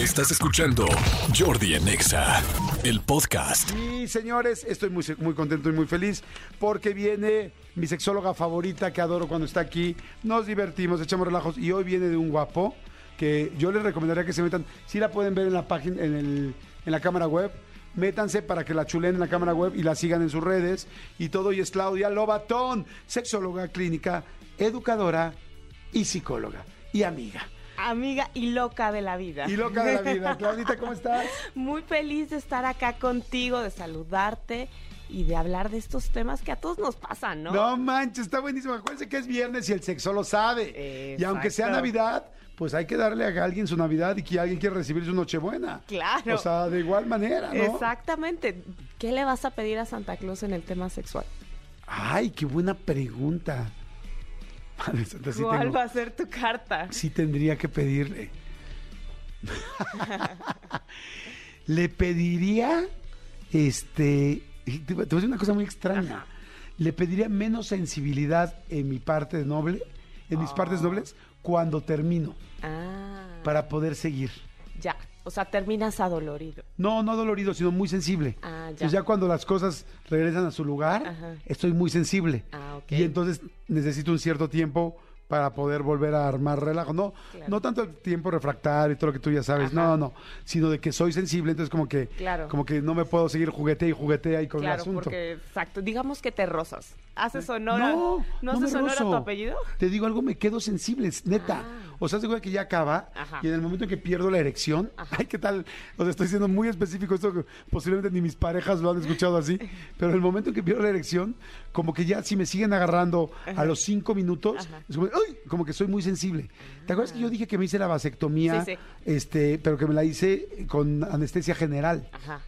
Estás escuchando Jordi en Exa, el podcast. Y señores, estoy muy, muy contento y muy feliz porque viene mi sexóloga favorita que adoro cuando está aquí. Nos divertimos, echamos relajos y hoy viene de un guapo que yo les recomendaría que se metan. Si la pueden ver en la página, en, el, en la cámara web. Métanse para que la chulen en la cámara web y la sigan en sus redes. Y todo, y es Claudia Lobatón, sexóloga clínica, educadora y psicóloga y amiga. Amiga y loca de la vida. Y loca de la vida. Claudita, ¿cómo estás? Muy feliz de estar acá contigo, de saludarte y de hablar de estos temas que a todos nos pasan, ¿no? No manches, está buenísimo. Acuérdense que es viernes y el sexo lo sabe. Y aunque sea. Navidad, pues hay que darle a alguien su Navidad y que alguien quiere recibir su Nochebuena. Claro. O sea, de igual manera, ¿no? Exactamente. ¿Qué le vas a pedir a Santa Claus en el tema sexual? Ay, qué buena pregunta. Madre santa, sí, ¿Cuál tengo- va a ser tu carta? sí tendría que pedirle. Le pediría, este, te voy a decir una cosa muy extraña. Le pediría menos sensibilidad en mi parte noble, en mis partes nobles, cuando termino, Ah, para poder seguir. ya. O sea, terminas adolorido. No, no dolorido, sino muy sensible. Ah, ya. Entonces ya cuando las cosas regresan a su lugar, Ajá. estoy muy sensible. Ah, ok. Y entonces necesito un cierto tiempo para poder volver a armar relajo. No, Claro. no tanto el tiempo refractario y todo lo que tú ya sabes, Ajá. no, no, sino de que soy sensible, entonces como que, Claro. como que no me puedo seguir juguetea y juguetea y con el asunto. porque, exacto, digamos que te rozas. ¿Haces honor No, a, no ¿no haces honor a tu apellido? Te digo algo, me quedo sensible, neta. Ah. O sea, seguro que ya acaba Ajá. y en el momento en que pierdo la erección, Ajá. ay, ¿qué tal? O sea, estoy siendo muy específico, esto que posiblemente ni mis parejas lo han escuchado así, pero en el momento en que pierdo la erección, como que ya si me siguen agarrando a los cinco minutos, es como, como que soy muy sensible. ¿Te acuerdas que yo dije que me hice la vasectomía, Sí, sí. este, pero que me la hice con anestesia general? Ajá.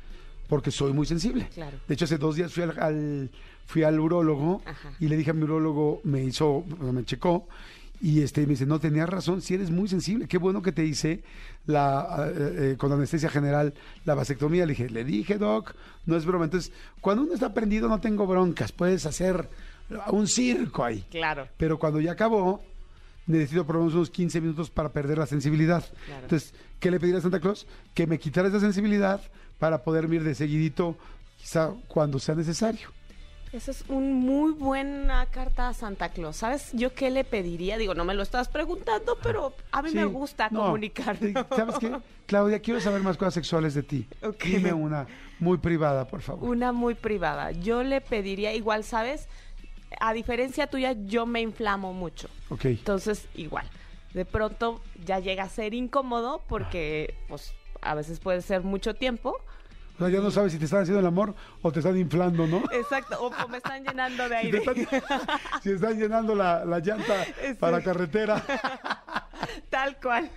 porque soy muy sensible. Claro. De hecho, hace dos días fui al, al- fui al urólogo Ajá. y le dije a mi urólogo, me hizo, me checó y este me dice, no, tenías razón, si eres muy sensible, qué bueno que te hice la, eh, eh, con anestesia general la vasectomía. Le dije, le dije, doc, no es broma. Entonces, cuando uno está prendido no tengo broncas, puedes hacer un circo ahí. Claro. Pero cuando ya acabó, necesito por lo menos unos 15 minutos para perder la sensibilidad. Claro. Entonces, ¿qué le pediría a Santa Claus? Que me quitara esa sensibilidad para poder ir de seguidito, quizá cuando sea necesario. Esa es una muy buena carta a Santa Claus. ¿Sabes yo qué le pediría? Digo, no me lo estás preguntando, pero a mí me gusta no, comunicar. ¿Sabes qué? Claudia, quiero saber más cosas sexuales de ti. Ok. Dime una muy privada, por favor. Una muy privada. Yo le pediría, igual, ¿sabes? A diferencia tuya, yo me inflamo mucho. Ok. Entonces, igual. De pronto ya llega a ser incómodo porque, pues, a veces puede ser mucho tiempo. O sea, ya no sabes si te están haciendo el amor o te están inflando, ¿no? Exacto. O, me están llenando de Si te aire. están, si están llenando la, la llanta Sí. para carretera. Tal cual.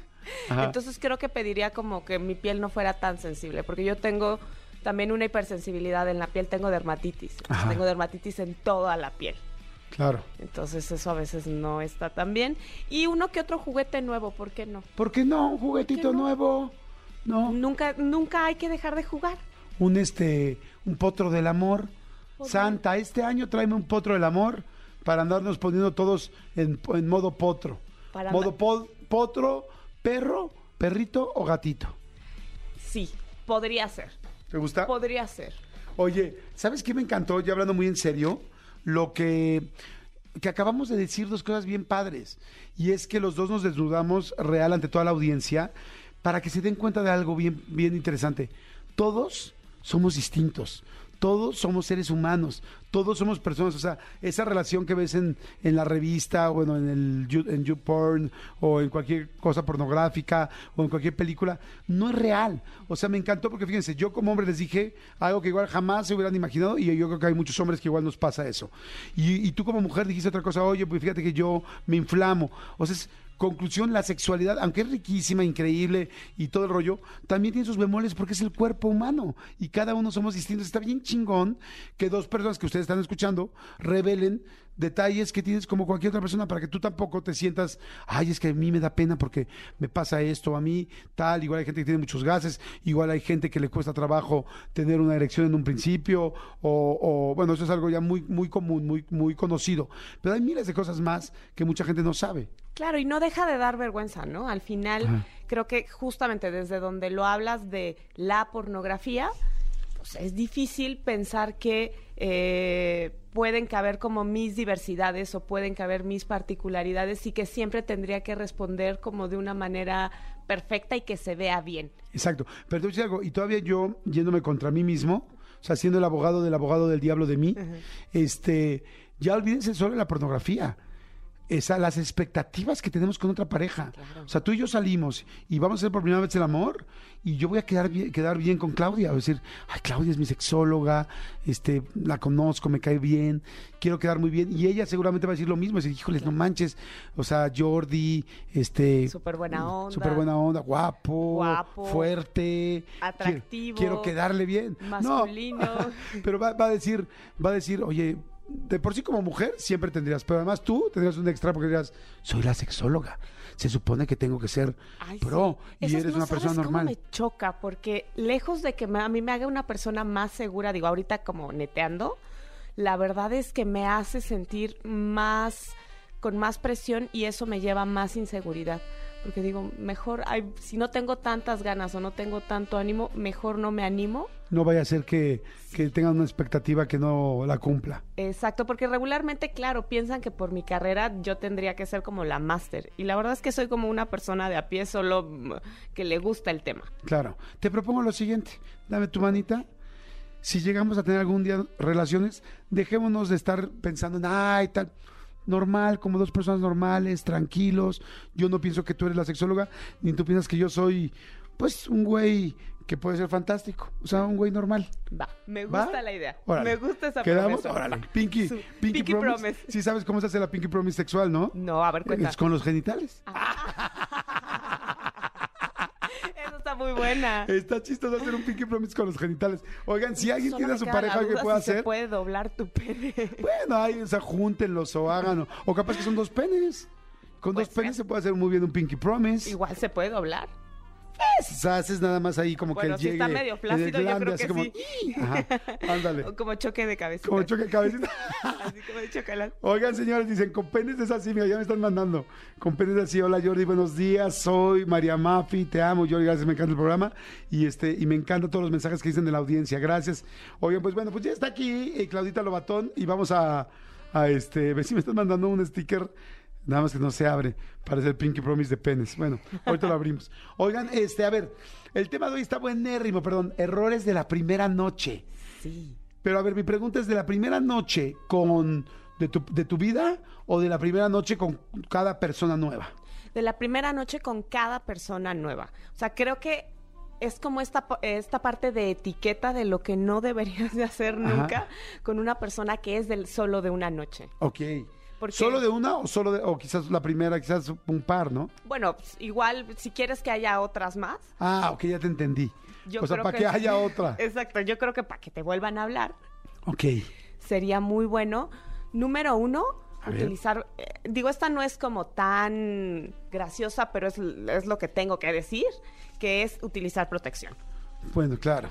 Ajá. Entonces creo que pediría como que mi piel no fuera tan sensible, porque yo tengo también una hipersensibilidad en la piel, tengo dermatitis. Tengo dermatitis en toda la piel. Claro. Entonces eso a veces no está tan bien. Y uno que otro juguete nuevo, ¿por qué no? ¿Por qué no? Un juguetito no? nuevo. No. Nunca, nunca hay que dejar de jugar. un este un potro del amor. Santa, este año tráeme un potro del amor para andarnos poniendo todos en, en modo potro. Para modo po- potro, perro, perrito o gatito. Sí, podría ser. ¿Te gusta? Podría ser. Oye, ¿sabes qué me encantó? Ya hablando muy en serio, lo que, que acabamos de decir dos cosas bien padres. Y es que los dos nos desnudamos real ante toda la audiencia para que se den cuenta de algo bien, bien interesante. Todos somos distintos. Todos somos seres humanos, todos somos personas, o sea, esa relación que ves en, en la revista, bueno, en el en YouPorn o en cualquier cosa pornográfica o en cualquier película, no es real. O sea, me encantó porque fíjense, yo como hombre les dije algo que igual jamás se hubieran imaginado y yo creo que hay muchos hombres que igual nos pasa eso. Y, y tú como mujer dijiste otra cosa, oye, pues fíjate que yo me inflamo. O sea, conclusión, la sexualidad, aunque es riquísima, increíble y todo el rollo, también tiene sus bemoles porque es el cuerpo humano y cada uno somos distintos. Está bien chingón que dos personas que ustedes están escuchando revelen detalles que tienes como cualquier otra persona para que tú tampoco te sientas, ay, es que a mí me da pena porque me pasa esto, a mí tal, igual hay gente que tiene muchos gases, igual hay gente que le cuesta trabajo tener una erección en un principio, o, o, bueno, eso es algo ya muy, muy común, muy, muy conocido, pero hay miles de cosas más que mucha gente no sabe. Claro, y no deja de dar vergüenza, ¿no? Al final, Ajá. creo que justamente desde donde lo hablas de la pornografía, pues es difícil pensar que eh, pueden caber como mis diversidades o pueden caber mis particularidades y que siempre tendría que responder como de una manera perfecta y que se vea bien. Exacto. Pero te voy a decir algo, y todavía yo yéndome contra mí mismo, o sea, siendo el abogado del abogado del diablo de mí, este, ya olvídense solo de la pornografía. Esa, las expectativas que tenemos con otra pareja. O sea, tú y yo salimos y vamos a hacer por primera vez el amor y yo voy a quedar bien, quedar bien con Claudia. O decir, ay, Claudia es mi sexóloga, este, la conozco, me cae bien, quiero quedar muy bien. Y ella seguramente va a decir lo mismo, decir, híjoles, no manches. O sea, Jordi, este... Súper buena onda. Súper buena onda, guapo, Guapo. fuerte, Atractivo. Quiero, quiero quedarle bien. No, Masculino. pero va, va a decir, va a decir, oye, de por sí como mujer siempre tendrías, pero además tú tendrías un extra porque dirías, soy la sexóloga. Se supone que tengo que ser Ay, pro sí. y eres no una sabes persona cómo normal. me choca porque lejos de que me- a mí me haga una persona más segura, digo, ahorita como neteando, la verdad es que me hace sentir más con más presión y eso me lleva a más inseguridad. Porque digo, mejor, ay, si no tengo tantas ganas o no tengo tanto ánimo, mejor no me animo. No vaya a ser que, que tengan una expectativa que no la cumpla. Exacto, porque regularmente, claro, piensan que por mi carrera yo tendría que ser como la máster. Y la verdad es que soy como una persona de a pie solo mm, que le gusta el tema. Claro. Te propongo lo siguiente. Dame tu manita. Si llegamos a tener algún día relaciones, dejémonos de estar pensando en, ay, tal. Normal, como dos personas normales, tranquilos. Yo no pienso que tú eres la sexóloga, ni tú piensas que yo soy, pues, un güey que puede ser fantástico. O sea, un güey normal. Va, me ¿Va? gusta la idea. Órale. Me gusta esa ¿Quedamos? promesa. Órale. Pinky, Pinky, Pinky promise. promise. Sí sabes cómo se hace la Pinky Promise sexual, ¿no? No, a ver, cuenta. Es con los genitales. Esa está muy buena. Está chistoso hacer un Pinky Promise con los genitales. Oigan, si alguien Solo tiene a su pareja que pueda si se hacer, puede doblar tu pene. Bueno, ahí, o sea, júntenlos o háganlo. O capaz que son dos penes. Con Pues, dos penes se puede hacer muy bien un Pinky Promise. Igual se puede doblar. O sea, haces nada más ahí como Bueno, que si llegue. está medio yo glande, creo que como, sí. Ajá, ándale. O como choque de cabecita. Como choque de cabecita. Así como de chocolate. Oigan, señores, dicen, con penes es así, mira, ya me están mandando. Con penes es así, hola Jordi, buenos días, soy María Mafi, te amo, Jordi, gracias, me encanta el programa. Y este, y me encantan todos los mensajes que dicen de la audiencia, gracias. Oigan, pues bueno, pues ya está aquí eh, Claudita Lobatón y vamos a, a este, ver si me están mandando un sticker, nada más que no se abre, parece el Pinky Promise de penes. Bueno, ahorita lo abrimos. Oigan, este, a ver, el tema de hoy está buenérrimo, perdón, errores de la primera noche. Sí. Pero a ver, mi pregunta es de la primera noche con de tu, de tu vida o de la primera noche con cada persona nueva. De la primera noche con cada persona nueva. O sea, creo que es como esta, esta parte de etiqueta de lo que no deberías de hacer Ajá. nunca con una persona que es del solo de una noche. Ok. Porque- ¿Solo de una o solo de, o quizás la primera, quizás un par, ¿no? Bueno, pues, igual, si quieres que haya otras más. Ah, ok, ya te entendí. Yo o sea, para que, haya otra. Exacto, yo creo que para que te vuelvan a hablar Ok. sería muy bueno. Número uno, A utilizar, eh, digo, esta no es como tan graciosa, pero es, es lo que tengo que decir, que es utilizar protección. Bueno, claro.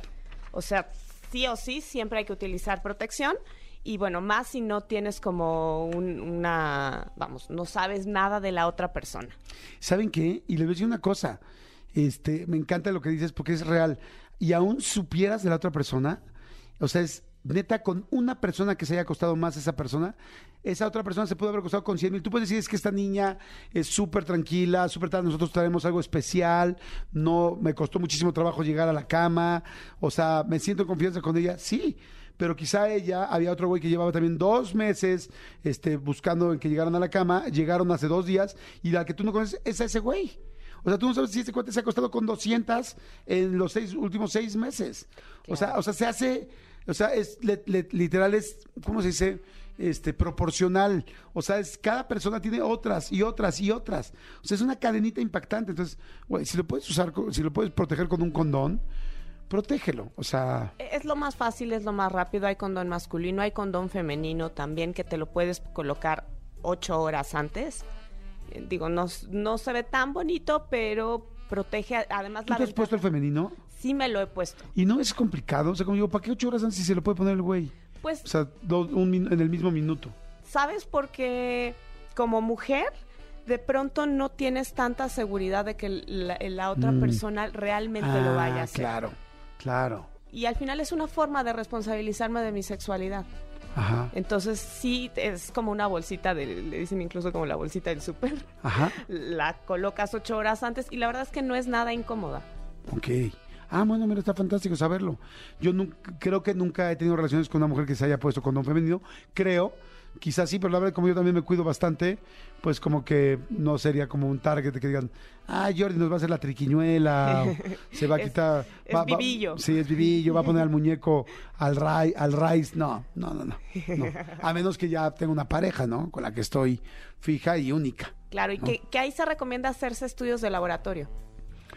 O sea, sí o sí, siempre hay que utilizar protección. Y bueno, más si no tienes como un- una, vamos, no sabes nada de la otra persona. ¿Saben qué? Y les voy a decir una cosa. Este, me encanta lo que dices porque es real. Y aún supieras de la otra persona, o sea, es neta con una persona que se haya costado más esa persona, esa otra persona se puede haber costado con 100 mil. Tú puedes decir es que esta niña es súper tranquila, súper tal, nosotros traemos algo especial, no me costó muchísimo trabajo llegar a la cama, o sea, me siento en confianza con ella, sí. Pero quizá ella, había otro güey que llevaba también dos meses este, buscando en que llegaran a la cama, llegaron hace dos días y la que tú no conoces es a ese güey. O sea, tú no sabes si ese cuate se ha acostado con 200 en los seis, últimos seis meses. O sea, o sea, se hace, o sea, es le- le- literal es, ¿cómo se dice? Este, proporcional. O sea, es, cada persona tiene otras y otras y otras. O sea, es una cadenita impactante. Entonces, güey, si lo puedes usar, si lo puedes proteger con un condón, protégelo. O sea, Es lo más fácil, es lo más rápido. Hay condón masculino, hay condón femenino también que te lo puedes colocar ocho horas antes. Eh, Digo, no, no se ve tan bonito, pero protege. Además, ¿tú la te has puesto el femenino? Sí me lo he puesto. Y no es complicado. O sea, como digo, ¿para qué ocho horas antes si se lo puede poner el güey? Pues, O sea, do- un min- en el mismo minuto. ¿sabes? Porque como mujer, de pronto no tienes tanta seguridad de que la, la otra Mm. persona realmente lo vaya a Ah, hacer. Claro, claro. Y al final es una forma de responsabilizarme de mi sexualidad. Ajá, Entonces sí, es como una bolsita, de, le dicen incluso como la bolsita del súper. ajá. La colocas ocho horas antes y la verdad es que no es nada incómoda. Ok. Ah, bueno, mira, está fantástico saberlo. Yo nunca, creo que nunca he tenido relaciones con una mujer que se haya puesto condón femenino. Creo, quizás sí, pero la verdad, como yo también me cuido bastante, pues como que no sería como un target de que digan, ah, Jordi nos va a hacer la triquiñuela, o se va a quitar. es va- vivillo. sí, es vivillo, va a poner al muñeco al, rai, al raíz. No, no, no, no, no. A menos que ya tenga una pareja, ¿no? Con la que estoy fija y única. Claro, y que, que ahí se recomienda hacerse estudios de laboratorio.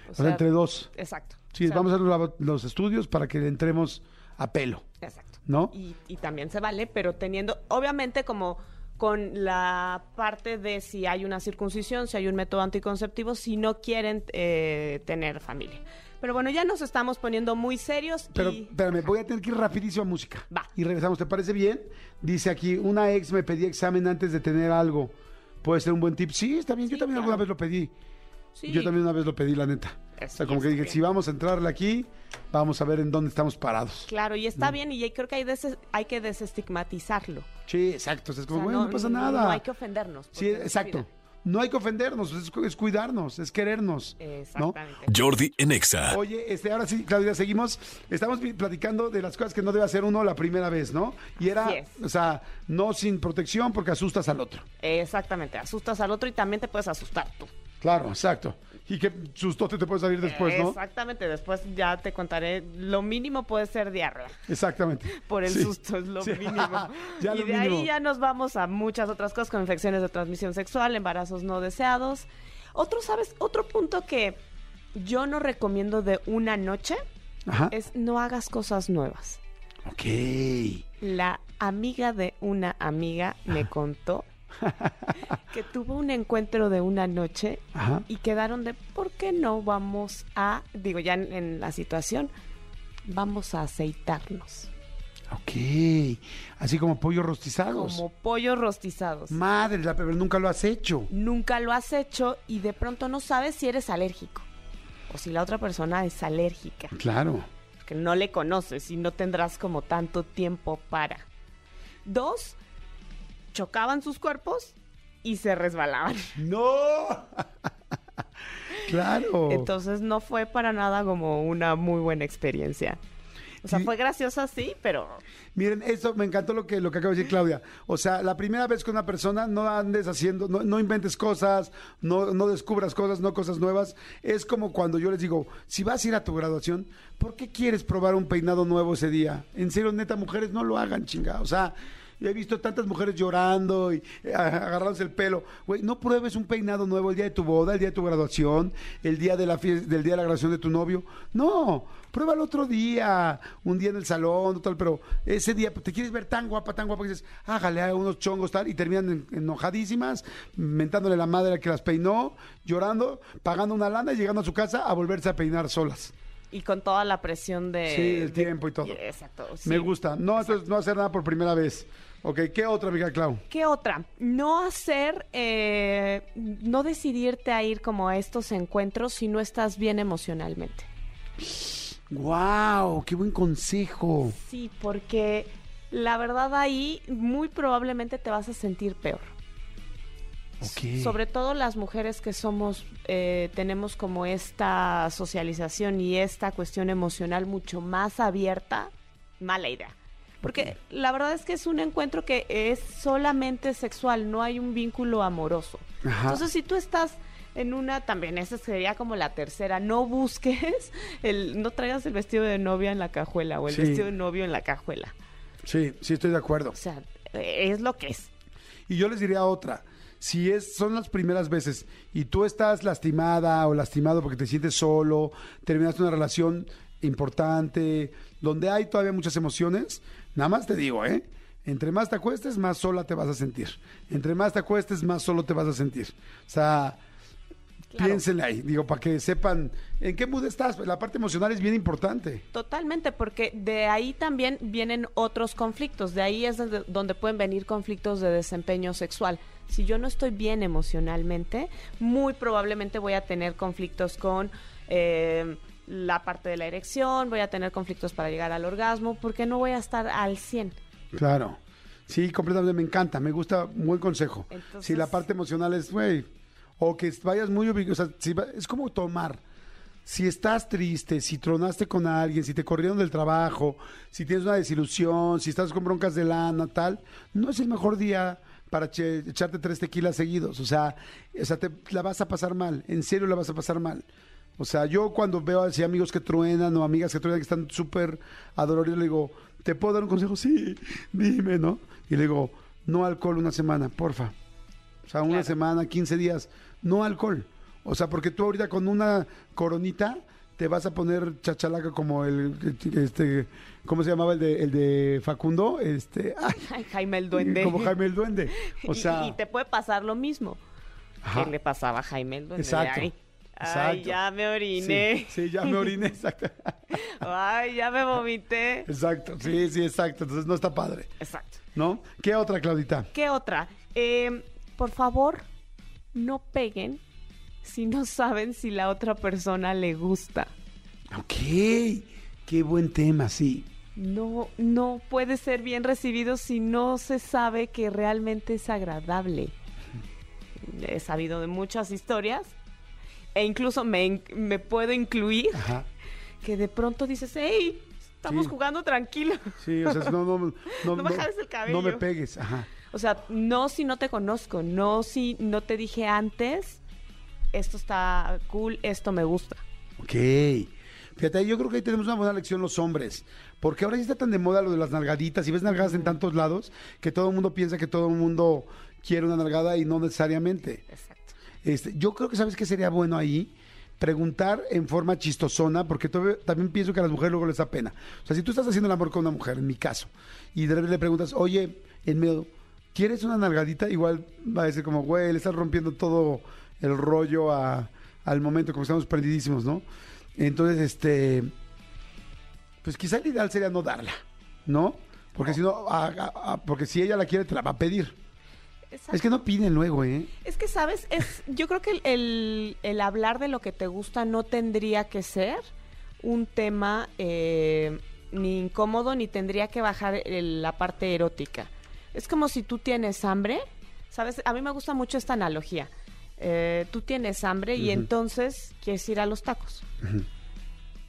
O O sea, entre dos. Exacto. Sí, O sea, vamos a hacer los, los estudios para que le entremos a pelo. Exacto. ¿No? Y, y también se vale, pero teniendo, obviamente como con la parte de si hay una circuncisión, si hay un método anticonceptivo, si no quieren eh, tener familia. Pero bueno, ya nos estamos poniendo muy serios Pero y... espérame, voy a tener que ir rapidísimo a música. Va. Y regresamos, ¿te parece bien? Dice aquí, una ex me pedía examen antes de tener algo. ¿Puede ser un buen tip? Sí, está bien. Yo también alguna vez lo pedí. Sí. Yo también una vez lo pedí, la neta. O sea, sí, como que dije, bien. si vamos a entrarle aquí, vamos a ver en dónde estamos parados. Claro, y está bien, y creo que hay que desestigmatizarlo. Sí, exacto. O sea, es como, O sea, bueno, no, pasa nada. No hay que ofendernos. Sí, exacto. No hay que ofendernos, es, es cuidarnos, es querernos. ¿no? Exactamente. Jordi en Exa. Oye, este, ahora sí, Claudia, seguimos. Estamos platicando de las cosas que no debe hacer uno la primera vez, ¿no? Y era, Así es. o sea, no sin protección porque asustas al otro. Exactamente, asustas al otro y también te puedes asustar tú. Claro, exacto. Y qué sustote te puede salir después, ¿no? Exactamente, después ya te contaré, lo mínimo puede ser diarrea. Exactamente. Por el Sí. susto es lo Sí. mínimo. Ya y lo de mínimo. ahí ya nos vamos a muchas otras cosas, con infecciones de transmisión sexual, embarazos no deseados. Otro, ¿sabes? Otro punto que yo no recomiendo de una noche Ajá. es no hagas cosas nuevas. Ok. La amiga de una amiga me contó que tuvo un encuentro de una noche Ajá. y quedaron de, ¿por qué no vamos a, digo ya en, en la situación, vamos a aceitarnos? Ok. Así como pollos rostizados. Como pollos rostizados. Madre, la pero nunca lo has hecho. Nunca lo has hecho y de pronto no sabes si eres alérgico o si la otra persona es alérgica, Claro. que no le conoces y no tendrás como tanto tiempo para. Dos, chocaban sus cuerpos y se resbalaban. ¡No! claro. Entonces no fue para nada como una muy buena experiencia. O sea, Sí. fue graciosa, sí, pero Miren, eso me encantó lo que, lo que acaba de decir Claudia. O sea, la primera vez con una persona, no andes haciendo, no, no inventes cosas, no, no descubras cosas, no cosas nuevas. Es como cuando yo les digo, si vas a ir a tu graduación, ¿por qué quieres probar un peinado nuevo ese día? En serio, neta, mujeres, no lo hagan, chinga. O sea, yo he visto tantas mujeres llorando y eh, agarrándose el pelo. Güey, no pruebes un peinado nuevo el día de tu boda, el día de tu graduación, el día de la del día de la graduación de tu novio. No, prueba el otro día, un día en el salón, tal, pero ese día pues, te quieres ver tan guapa, tan guapa que dices, hágale a unos chongos tal, y terminan en- enojadísimas, mentándole la madre a que las peinó, llorando, pagando una lana y llegando a su casa a volverse a peinar solas. y con toda la presión de Sí, el de- tiempo y todo. Exacto. sí. Me gusta. No, entonces no hacer nada por primera vez. Ok, ¿qué otra, amiga Clau? ¿Qué otra? No hacer, eh, no decidirte a ir como a estos encuentros si no estás bien emocionalmente. ¡Wow! ¡Qué buen consejo! Sí, porque la verdad ahí muy probablemente te vas a sentir peor. Sobre todo las mujeres que somos, eh, tenemos como esta socialización y esta cuestión emocional mucho más abierta, mala idea. Porque la verdad es que es un encuentro que es solamente sexual, no hay un vínculo amoroso. Ajá. Entonces, si tú estás en una, también esa sería como la tercera, no busques, el, no traigas el vestido de novia en la cajuela o el Sí. vestido de novio en la cajuela. Sí, sí estoy de acuerdo. O sea, es lo que es. Y yo les diría otra. Si es, son las primeras veces y tú estás lastimada o lastimado porque te sientes solo, terminaste una relación, importante, donde hay todavía muchas emociones, nada más te digo, ¿eh? Entre más te acuestes, más sola te vas a sentir. Entre más te acuestes, más solo te vas a sentir. O sea, Claro. piénsenle ahí, digo, para que sepan en qué mood estás. La parte emocional es bien importante. Totalmente, porque de ahí también vienen otros conflictos. De ahí es donde, donde pueden venir conflictos de desempeño sexual. Si yo no estoy bien emocionalmente, muy probablemente voy a tener conflictos con eh, la parte de la erección, voy a tener conflictos para llegar al orgasmo, porque no voy a estar al 100. Claro. Sí, completamente me encanta, me gusta, buen consejo. Entonces- si la parte emocional es, güey, o que vayas muy o sea, si va- es como tomar. Si estás triste, si tronaste con alguien, si te corrieron del trabajo, si tienes una desilusión, si estás con broncas de lana, tal, no es el mejor día para che- echarte tres tequilas seguidos. O sea, o sea, te la vas a pasar mal, en serio la vas a pasar mal. O sea, yo cuando veo así amigos que truenan o amigas que truenan que están súper adoloridos, le digo, ¿te puedo dar un consejo? Sí, dime, ¿no? Y le digo, no alcohol una semana, porfa. O sea, una Claro. semana, 15 días, no alcohol. O sea, porque tú ahorita con una coronita te vas a poner chachalaca como el, este, ¿cómo se llamaba el de, el de Facundo? Este, ay, Ay, Jaime el duende. como Jaime el Duende. O sea, y, te puede pasar lo mismo Ajá. que le pasaba a Jaime el duende. Exacto. Ay, Exacto. Ay, ya me oriné. Sí, sí, ya me oriné, exacto. Ay, ya me vomité. Exacto, sí, sí, exacto. Entonces no está padre, Exacto. ¿no? ¿Qué otra, Claudita? ¿Qué otra? Eh, por favor, no peguen si no saben si la otra persona le gusta. Ok, qué buen tema, sí. No, no puede ser bien recibido si no se sabe que realmente es agradable. He sabido de muchas historias e incluso me, me puedo incluir Ajá. que de pronto dices, hey, estamos Sí. jugando tranquilo. Sí, o sea, no, no, no, No me jales el cabello. No me pegues, ajá. O sea, no si no te conozco, no si no te dije antes, esto está cool, esto me gusta. Ok. Fíjate, yo creo que ahí tenemos una buena lección los hombres. Porque ahora ya está tan de moda lo de las nalgaditas y ves nalgadas en tantos lados que todo el mundo piensa que todo el mundo quiere una nalgada y no necesariamente. Exacto. Este, yo creo que sabes que sería bueno ahí preguntar en forma chistosona, porque también pienso que a las mujeres luego les da pena. O sea, si tú estás haciendo el amor con una mujer, en mi caso, y de repente le preguntas, oye, en medio, ¿quieres una nalgadita? Igual va a decir como, güey, le estás rompiendo todo el rollo a- al momento, como estamos perdidísimos, ¿no? Entonces, este, pues quizá el ideal sería no darla, ¿no? Porque si no, a- porque si ella la quiere, te la va a pedir. Exacto. Es que no piden luego, ¿eh? Es que, ¿sabes? Es, yo creo que el, el- el hablar de lo que te gusta no tendría que ser un tema eh, ni incómodo ni tendría que bajar el- la parte erótica. Es como si tú tienes hambre, ¿sabes? A mí me gusta mucho esta analogía. Eh, tú tienes hambre y entonces quieres ir a los tacos.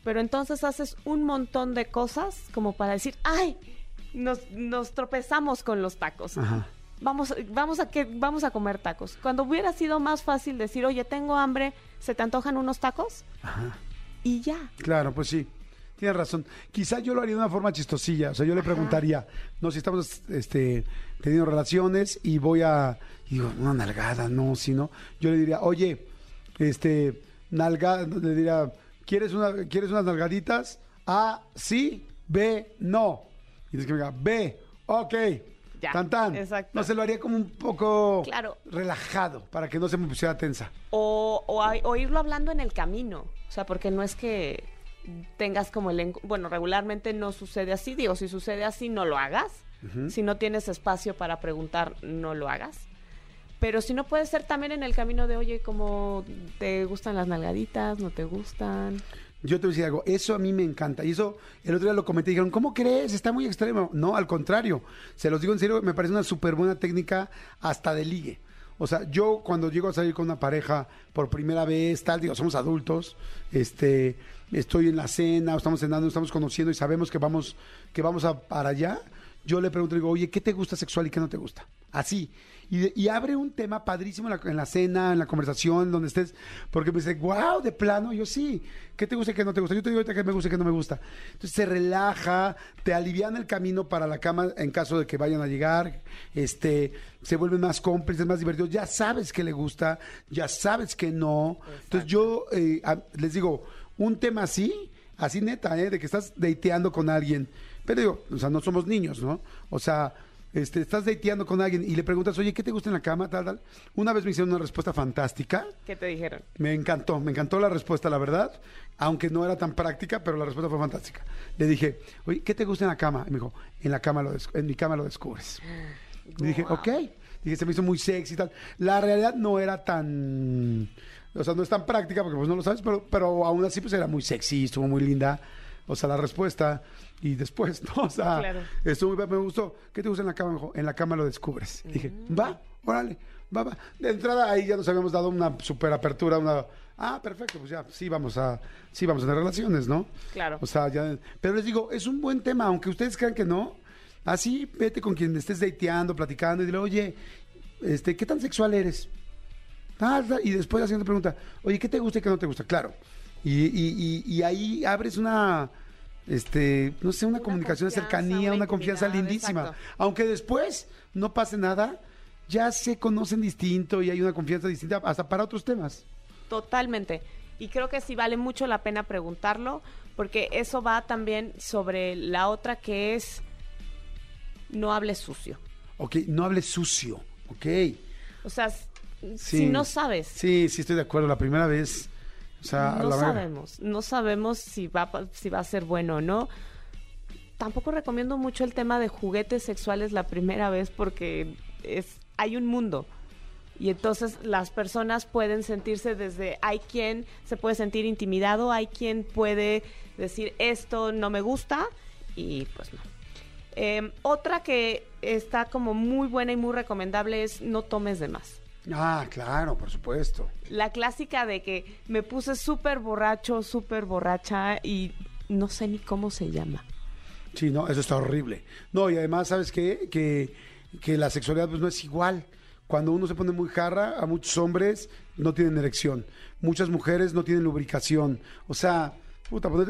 Pero entonces haces un montón de cosas como para decir, ¡ay! Nos, nos tropezamos con los tacos Ajá. Vamos, vamos a que, vamos a comer tacos. Cuando hubiera sido más fácil decir, oye, tengo hambre, ¿se te antojan unos tacos? Ajá. Y ya. Claro, pues sí. Tienes razón. Quizá yo lo haría de una forma chistosilla. O sea, yo le preguntaría, no, si estamos este, teniendo relaciones y voy a. y digo, una nalgada, no, si no. Yo le diría, oye, este, nalga, le diría, ¿quieres, una, ¿quieres unas nalgaditas? A, sí, B, no. Y dices que me diga, B, ok. Ya, Tan, tan. exacto. No se lo haría como un poco Claro. relajado para que no se me pusiera tensa. O, o, a- o irlo hablando en el camino. O sea, porque no es que tengas como el... Bueno, regularmente no sucede así. Digo, si sucede así, no lo hagas. Si no tienes espacio para preguntar, no lo hagas. Pero si no puede ser también en el camino de, oye, ¿cómo te gustan las nalgaditas? ¿No te gustan? Yo te voy a decir algo, eso a mí me encanta. Y eso el otro día lo comenté y dijeron, ¿cómo crees? Está muy extremo. No, al contrario. Se los digo en serio, me parece una súper buena técnica hasta de ligue. O sea, yo cuando llego a salir con una pareja por primera vez, tal, digo, somos adultos, este, estoy en la cena, estamos cenando, estamos conociendo y sabemos que vamos, que vamos a para allá, yo le pregunto, digo, oye, ¿qué te gusta sexual y qué no te gusta? Así. Y, abre un tema padrísimo en la, en la cena, en la conversación, donde estés, porque me dice, wow, de plano, yo sí. ¿Qué te gusta y qué no te gusta? Yo te digo ahorita qué me gusta y qué no me gusta. Entonces se relaja, te alivian el camino para la cama en caso de que vayan a llegar, este, se vuelven más cómplices, más divertidos. Ya sabes que le gusta, ya sabes que no. Entonces yo eh, a- les digo, un tema así Así neta, ¿eh? De que estás dateando con alguien. Pero digo, o sea, no somos niños, ¿no? O sea, este, estás dateando con alguien y le preguntas, oye, ¿qué te gusta en la cama? Tal, tal. Una vez me hicieron una respuesta fantástica. ¿Qué te dijeron? Me encantó, me encantó la respuesta, la verdad. Aunque no era tan práctica, pero la respuesta fue fantástica. Le dije, oye, ¿qué te gusta en la cama? Y me dijo, en la cama lo en mi cama lo descubres. Y dije, ok. Dije, se me hizo muy sexy y tal. La realidad no era tan. O sea, no es tan práctica porque pues no lo sabes, pero, pero aún así pues era muy sexy, estuvo muy linda. O sea, la respuesta. Y después, ¿no? O sea, Claro. estuvo muy- me gustó. ¿Qué te gusta en la cama? En la cama lo descubres. Dije, va, órale, va, va. De entrada ahí ya nos habíamos dado una super apertura, una. Ah, perfecto, pues ya, sí vamos a, sí vamos a tener relaciones, ¿no? Claro. O sea, ya. Pero les digo, es un buen tema, aunque ustedes crean que no. Así, vete con quien estés dateando, platicando y dile, oye, este, ¿qué tan sexual eres? Ah, ah, y después la siguiente pregunta, oye, ¿qué te gusta y qué no te gusta? Claro. Y, y- y- y ahí abres una, este, no sé, una, Una comunicación, confianza, cercanía, una confianza lindísima. exacto. Aunque después no pase nada, ya se conocen distinto y hay una confianza distinta hasta para otros temas. Totalmente. Y creo que sí vale mucho la pena preguntarlo, porque eso va también sobre la otra que es no hables sucio. Ok, no hables sucio, ok. O sea, Sí. si no sabes, Sí, sí estoy de acuerdo. La primera vez, o sea, no la sabemos, no sabemos si va, si va a ser bueno o no. Tampoco recomiendo mucho el tema de juguetes sexuales la primera vez porque es hay un mundo. Y entonces las personas pueden sentirse desde, hay quien se puede sentir intimidado, hay quien puede decir esto no me gusta y pues no. Eh, otra que está como muy buena y muy recomendable es no tomes de más. Ah, claro, por supuesto. La clásica de que me puse súper borracho, súper borracha y no sé ni cómo se llama. Sí, no, eso está horrible. No, y además, ¿sabes qué? Que, que la sexualidad pues no es igual. Cuando uno se pone muy jarra, a muchos hombres no tienen erección. Muchas mujeres no tienen lubricación. O sea, puta, pues,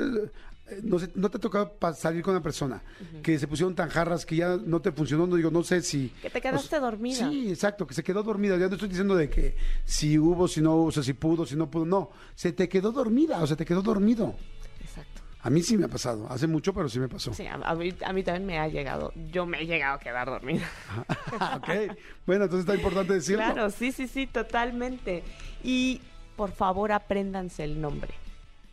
no, sé, no te pa- salir con una persona que se pusieron tan jarras que ya no te funcionó. No digo, no sé si... Que te quedaste o sea, dormida. Sí, exacto, que se quedó dormida. Ya no estoy diciendo de que si hubo, si no hubo, o sea, si pudo, si no pudo. No, se te quedó dormida, o se te quedó dormido. Exacto. A mí sí me ha pasado. Hace mucho, pero sí me pasó. Sí, a, a mí, a mí también me ha llegado, yo me he llegado a quedar dormida. ok. Bueno, entonces está importante decirlo. Claro, sí, sí, sí, totalmente. Y por favor, apréndanse el nombre.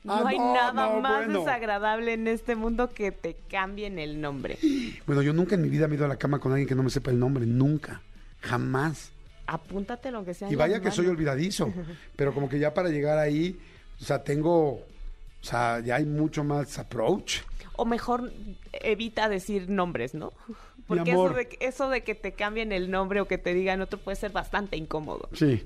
No Ah, hay no, nada no, más bueno. desagradable en este mundo que te cambien el nombre. Bueno, yo nunca en mi vida me he ido a la cama con alguien que no me sepa el nombre. Nunca. Jamás. Apúntate lo que sea. Y vaya que soy olvidadizo. Pero como que ya para llegar ahí, o sea, tengo. O sea, ya hay mucho más approach. O mejor evita decir nombres, ¿no? Porque eso de, que- eso de que te cambien el nombre o que te digan otro puede ser bastante incómodo. Sí.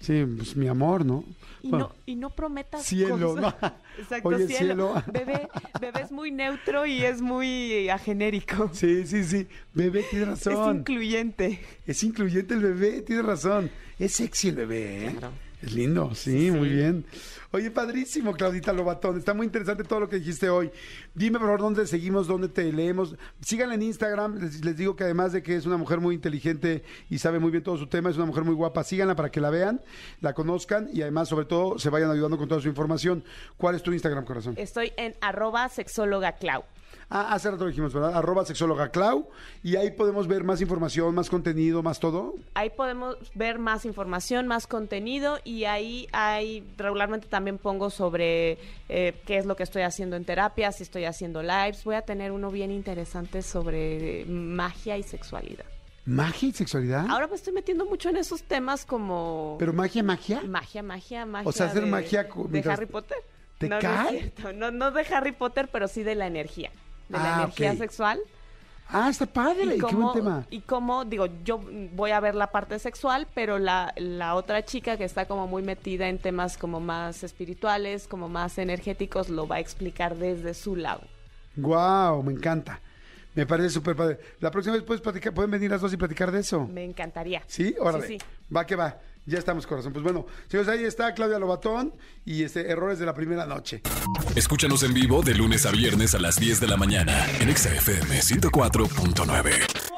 Sí, pues mi amor, ¿no? Y, Bueno, no, y no prometas Cielo, cosas. ¿no? Exacto, Oye, cielo. cielo. Bebé, bebé es muy neutro y es muy agenérico. Sí, sí, sí. Bebé, tienes Es razón. incluyente. Es incluyente el bebé, tienes razón. Es sexy el bebé, ¿eh? Claro. Es lindo, sí, muy bien. Oye, padrísimo, Claudita Lobatón. Está muy interesante todo lo que dijiste hoy. Dime, por favor, dónde seguimos, dónde te leemos. Síganla en Instagram. Les, les digo que además de que es una mujer muy inteligente y sabe muy bien todo su tema, es una mujer muy guapa. Síganla para que la vean, la conozcan y además, sobre todo, se vayan ayudando con toda su información. ¿Cuál es tu Instagram, corazón? Estoy en arroba sexóloga Clau. Ah, hace rato dijimos, ¿verdad? Arroba sexóloga Clau. Y ahí podemos ver más información, más contenido, más todo. Ahí podemos ver más información, más contenido y ahí hay regularmente también pongo sobre eh, qué es lo que estoy haciendo en terapia, si estoy haciendo lives. Voy a tener uno bien interesante sobre magia y sexualidad. ¿Magia y sexualidad? Ahora me estoy metiendo mucho en esos temas como ¿Pero magia, magia? magia, magia, magia. O sea, hacer de, magia de mientras- Harry Potter. ¿Te no, No, cae? es cierto. no, no de Harry Potter, pero sí de la energía. De la Ah, energía sexual. Ah, está padre, qué buen tema. y cómo, digo, yo voy a ver la parte sexual, pero la, la otra chica que está como muy metida en temas como más espirituales, como más energéticos, lo va a explicar desde su lado. Guau, me encanta. Me parece súper padre. La próxima vez puedes platicar, pueden venir las dos y platicar de eso. Me encantaría. ¿Sí? Órale. Sí, sí. Va que va. Ya estamos, corazón. Pues bueno, señores, ahí está Claudia Lobatón y este Errores de la Primera Noche. Escúchanos en vivo de lunes a viernes a las 10 de la mañana en Exa FM 104.9.